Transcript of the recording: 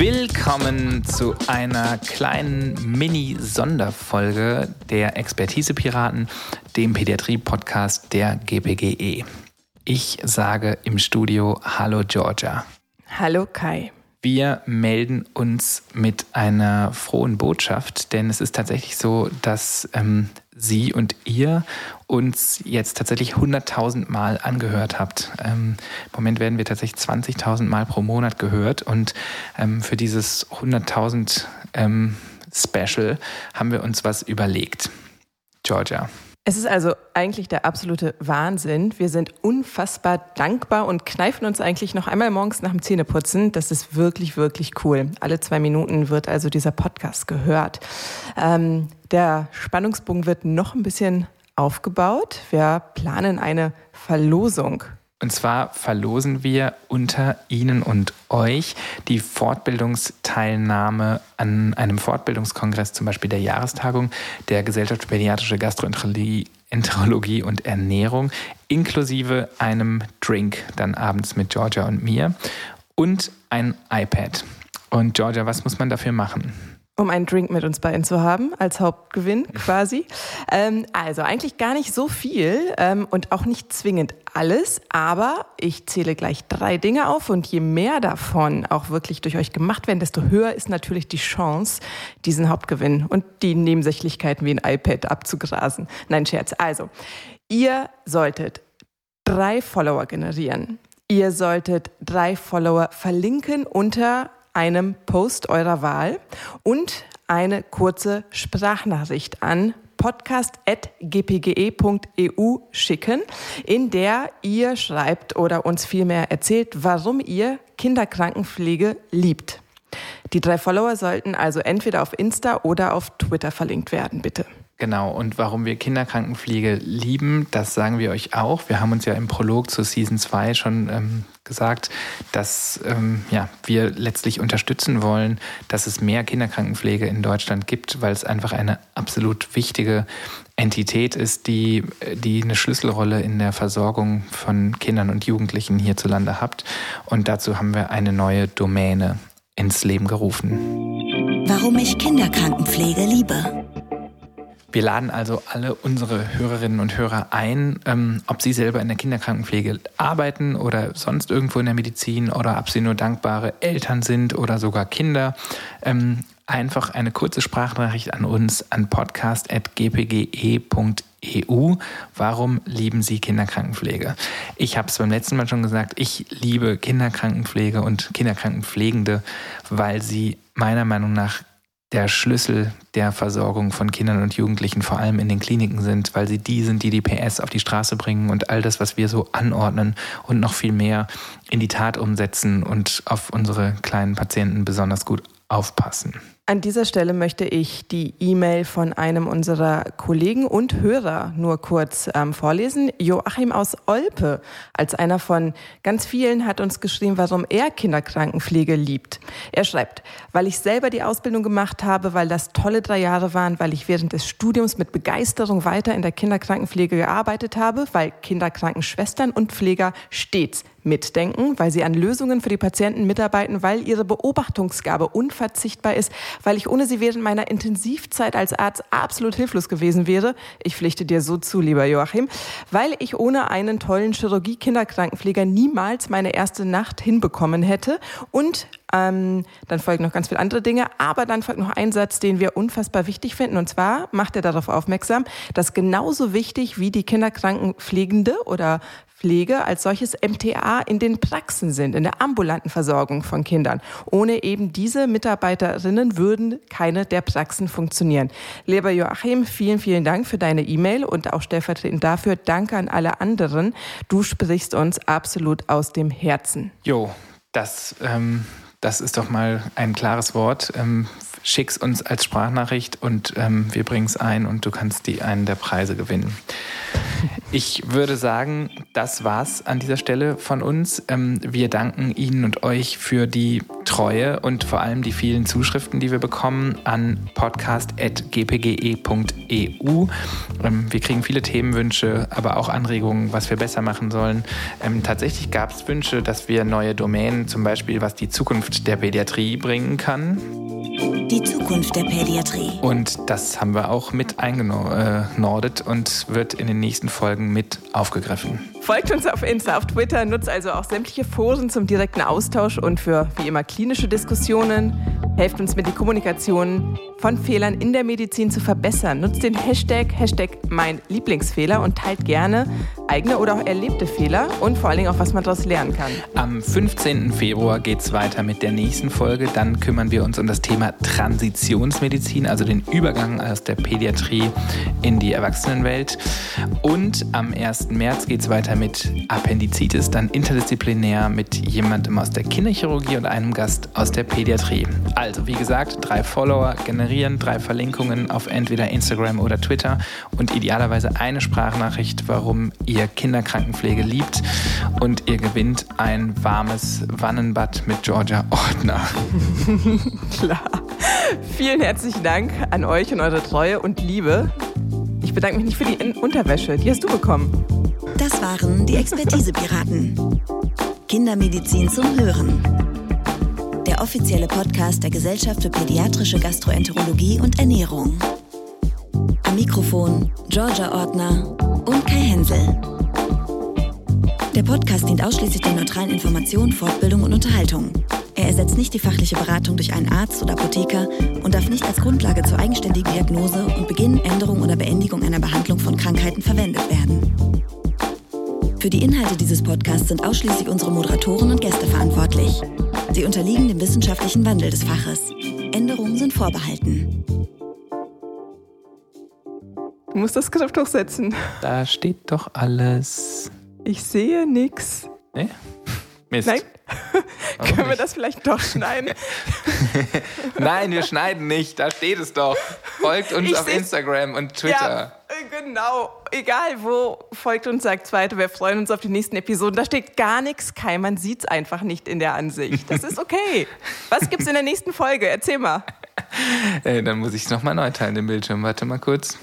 Willkommen zu einer kleinen Mini-Sonderfolge der Expertise-Piraten, dem Pädiatrie-Podcast der GPGE. Ich sage im Studio Hallo Georgia. Hallo Kai. Wir melden uns mit einer frohen Botschaft, denn es ist tatsächlich so, dass ähm, Sie und ihr uns jetzt tatsächlich 100.000 Mal angehört habt. Ähm, Im Moment werden wir tatsächlich 20.000 Mal pro Monat gehört und ähm, für dieses 100.000 ähm, Special haben wir uns was überlegt. Georgia. Es ist also eigentlich der absolute Wahnsinn. Wir sind unfassbar dankbar und kneifen uns eigentlich noch einmal morgens nach dem Zähneputzen. Das ist wirklich, wirklich cool. Alle zwei Minuten wird also dieser Podcast gehört. Ähm, der Spannungsbogen wird noch ein bisschen aufgebaut. Wir planen eine Verlosung und zwar verlosen wir unter Ihnen und euch die Fortbildungsteilnahme an einem Fortbildungskongress, zum Beispiel der Jahrestagung der Gesellschaft für Pädiatrische Gastroenterologie Enterologie und Ernährung, inklusive einem Drink dann abends mit Georgia und mir und ein iPad. Und Georgia, was muss man dafür machen? Um einen Drink mit uns beiden zu haben, als Hauptgewinn quasi. Ähm, also eigentlich gar nicht so viel ähm, und auch nicht zwingend alles, aber ich zähle gleich drei Dinge auf und je mehr davon auch wirklich durch euch gemacht werden, desto höher ist natürlich die Chance, diesen Hauptgewinn und die Nebensächlichkeiten wie ein iPad abzugrasen. Nein, Scherz. Also, ihr solltet drei Follower generieren. Ihr solltet drei Follower verlinken unter einem Post eurer Wahl und eine kurze Sprachnachricht an podcast.gpge.eu schicken, in der ihr schreibt oder uns vielmehr erzählt, warum ihr Kinderkrankenpflege liebt. Die drei Follower sollten also entweder auf Insta oder auf Twitter verlinkt werden, bitte. Genau, und warum wir Kinderkrankenpflege lieben, das sagen wir euch auch. Wir haben uns ja im Prolog zu Season 2 schon ähm, gesagt, dass ähm, ja, wir letztlich unterstützen wollen, dass es mehr Kinderkrankenpflege in Deutschland gibt, weil es einfach eine absolut wichtige Entität ist, die, die eine Schlüsselrolle in der Versorgung von Kindern und Jugendlichen hierzulande hat. Und dazu haben wir eine neue Domäne ins Leben gerufen. Warum ich Kinderkrankenpflege liebe. Wir laden also alle unsere Hörerinnen und Hörer ein, ähm, ob sie selber in der Kinderkrankenpflege arbeiten oder sonst irgendwo in der Medizin oder ob sie nur dankbare Eltern sind oder sogar Kinder. Ähm, einfach eine kurze Sprachnachricht an uns an podcast.gpge.eu. Warum lieben Sie Kinderkrankenpflege? Ich habe es beim letzten Mal schon gesagt, ich liebe Kinderkrankenpflege und Kinderkrankenpflegende, weil sie meiner Meinung nach der Schlüssel der Versorgung von Kindern und Jugendlichen, vor allem in den Kliniken sind, weil sie die sind, die die PS auf die Straße bringen und all das, was wir so anordnen und noch viel mehr in die Tat umsetzen und auf unsere kleinen Patienten besonders gut aufpassen. An dieser Stelle möchte ich die E-Mail von einem unserer Kollegen und Hörer nur kurz ähm, vorlesen. Joachim aus Olpe, als einer von ganz vielen, hat uns geschrieben, warum er Kinderkrankenpflege liebt. Er schreibt, weil ich selber die Ausbildung gemacht habe, weil das tolle drei Jahre waren, weil ich während des Studiums mit Begeisterung weiter in der Kinderkrankenpflege gearbeitet habe, weil Kinderkrankenschwestern und Pfleger stets mitdenken, weil sie an Lösungen für die Patienten mitarbeiten, weil ihre Beobachtungsgabe unverzichtbar ist, weil ich ohne sie während meiner Intensivzeit als Arzt absolut hilflos gewesen wäre. Ich pflichte dir so zu, lieber Joachim, weil ich ohne einen tollen Chirurgie-Kinderkrankenpfleger niemals meine erste Nacht hinbekommen hätte und ähm, dann folgen noch ganz viele andere Dinge, aber dann folgt noch ein Satz, den wir unfassbar wichtig finden. Und zwar macht er darauf aufmerksam, dass genauso wichtig wie die Kinderkrankenpflegende oder Pflege als solches MTA in den Praxen sind, in der ambulanten Versorgung von Kindern. Ohne eben diese Mitarbeiterinnen würden keine der Praxen funktionieren. Lieber Joachim, vielen, vielen Dank für deine E-Mail und auch stellvertretend dafür danke an alle anderen. Du sprichst uns absolut aus dem Herzen. Jo, das, ähm, das ist doch mal ein klares Wort. Ähm, schick's uns als Sprachnachricht und ähm, wir bringen es ein und du kannst die einen der Preise gewinnen. Ich würde sagen, das war's an dieser Stelle von uns. Ähm, wir danken Ihnen und euch für die Treue und vor allem die vielen Zuschriften, die wir bekommen an podcast.gpge.eu. Ähm, wir kriegen viele Themenwünsche, aber auch Anregungen, was wir besser machen sollen. Ähm, tatsächlich gab es Wünsche, dass wir neue Domänen, zum Beispiel was die Zukunft der Pädiatrie bringen kann. Die Zukunft der Pädiatrie. Und das haben wir auch mit eingenordet und wird in den nächsten Folgen mit aufgegriffen. Folgt uns auf Insta, auf Twitter, nutzt also auch sämtliche Foren zum direkten Austausch und für wie immer klinische Diskussionen. Helft uns mit die Kommunikation von Fehlern in der Medizin zu verbessern. Nutzt den Hashtag, Hashtag mein Lieblingsfehler und teilt gerne eigene oder auch erlebte Fehler und vor allen Dingen auch, was man daraus lernen kann. Am 15. Februar geht es weiter mit der nächsten Folge. Dann kümmern wir uns um das Thema Transitionsmedizin, also den Übergang aus der Pädiatrie in die Erwachsenenwelt. Und am 1. März geht es weiter mit Appendizitis, dann interdisziplinär mit jemandem aus der Kinderchirurgie und einem Gast aus der Pädiatrie. Also, wie gesagt, drei Follower generieren, drei Verlinkungen auf entweder Instagram oder Twitter und idealerweise eine Sprachnachricht, warum ihr Kinderkrankenpflege liebt und ihr gewinnt ein warmes Wannenbad mit Georgia Ordner. Klar. Vielen herzlichen Dank an euch und eure Treue und Liebe. Ich bedanke mich nicht für die Unterwäsche, die hast du bekommen. Das waren die Expertise-Piraten. Kindermedizin zum Hören. Der offizielle Podcast der Gesellschaft für pädiatrische Gastroenterologie und Ernährung. Am Mikrofon Georgia Ordner und Kai Hensel. Der Podcast dient ausschließlich der neutralen Information, Fortbildung und Unterhaltung. Er ersetzt nicht die fachliche Beratung durch einen Arzt oder Apotheker und darf nicht als Grundlage zur eigenständigen Diagnose und Beginn, Änderung oder Beendigung einer Behandlung von Krankheiten verwendet werden. Für die Inhalte dieses Podcasts sind ausschließlich unsere Moderatoren und Gäste verantwortlich. Sie unterliegen dem wissenschaftlichen Wandel des Faches. Änderungen sind vorbehalten. Du musst das Skript hochsetzen. Da steht doch alles. Ich sehe nichts. Nee? Mist. Nein? Können wir das vielleicht doch schneiden? Nein, wir schneiden nicht. Da steht es doch. Folgt uns Ich auf Instagram und Twitter. Ja, genau. Egal wo, folgt uns, sagt weiter. Wir freuen uns auf die nächsten Episoden. Da steht gar nichts, Kai. Man sieht es einfach nicht in der Ansicht. Das ist okay. Was gibt's in der nächsten Folge? Erzähl mal. Äh, dann muss ich es nochmal neu teilen, den Bildschirm. Warte mal kurz.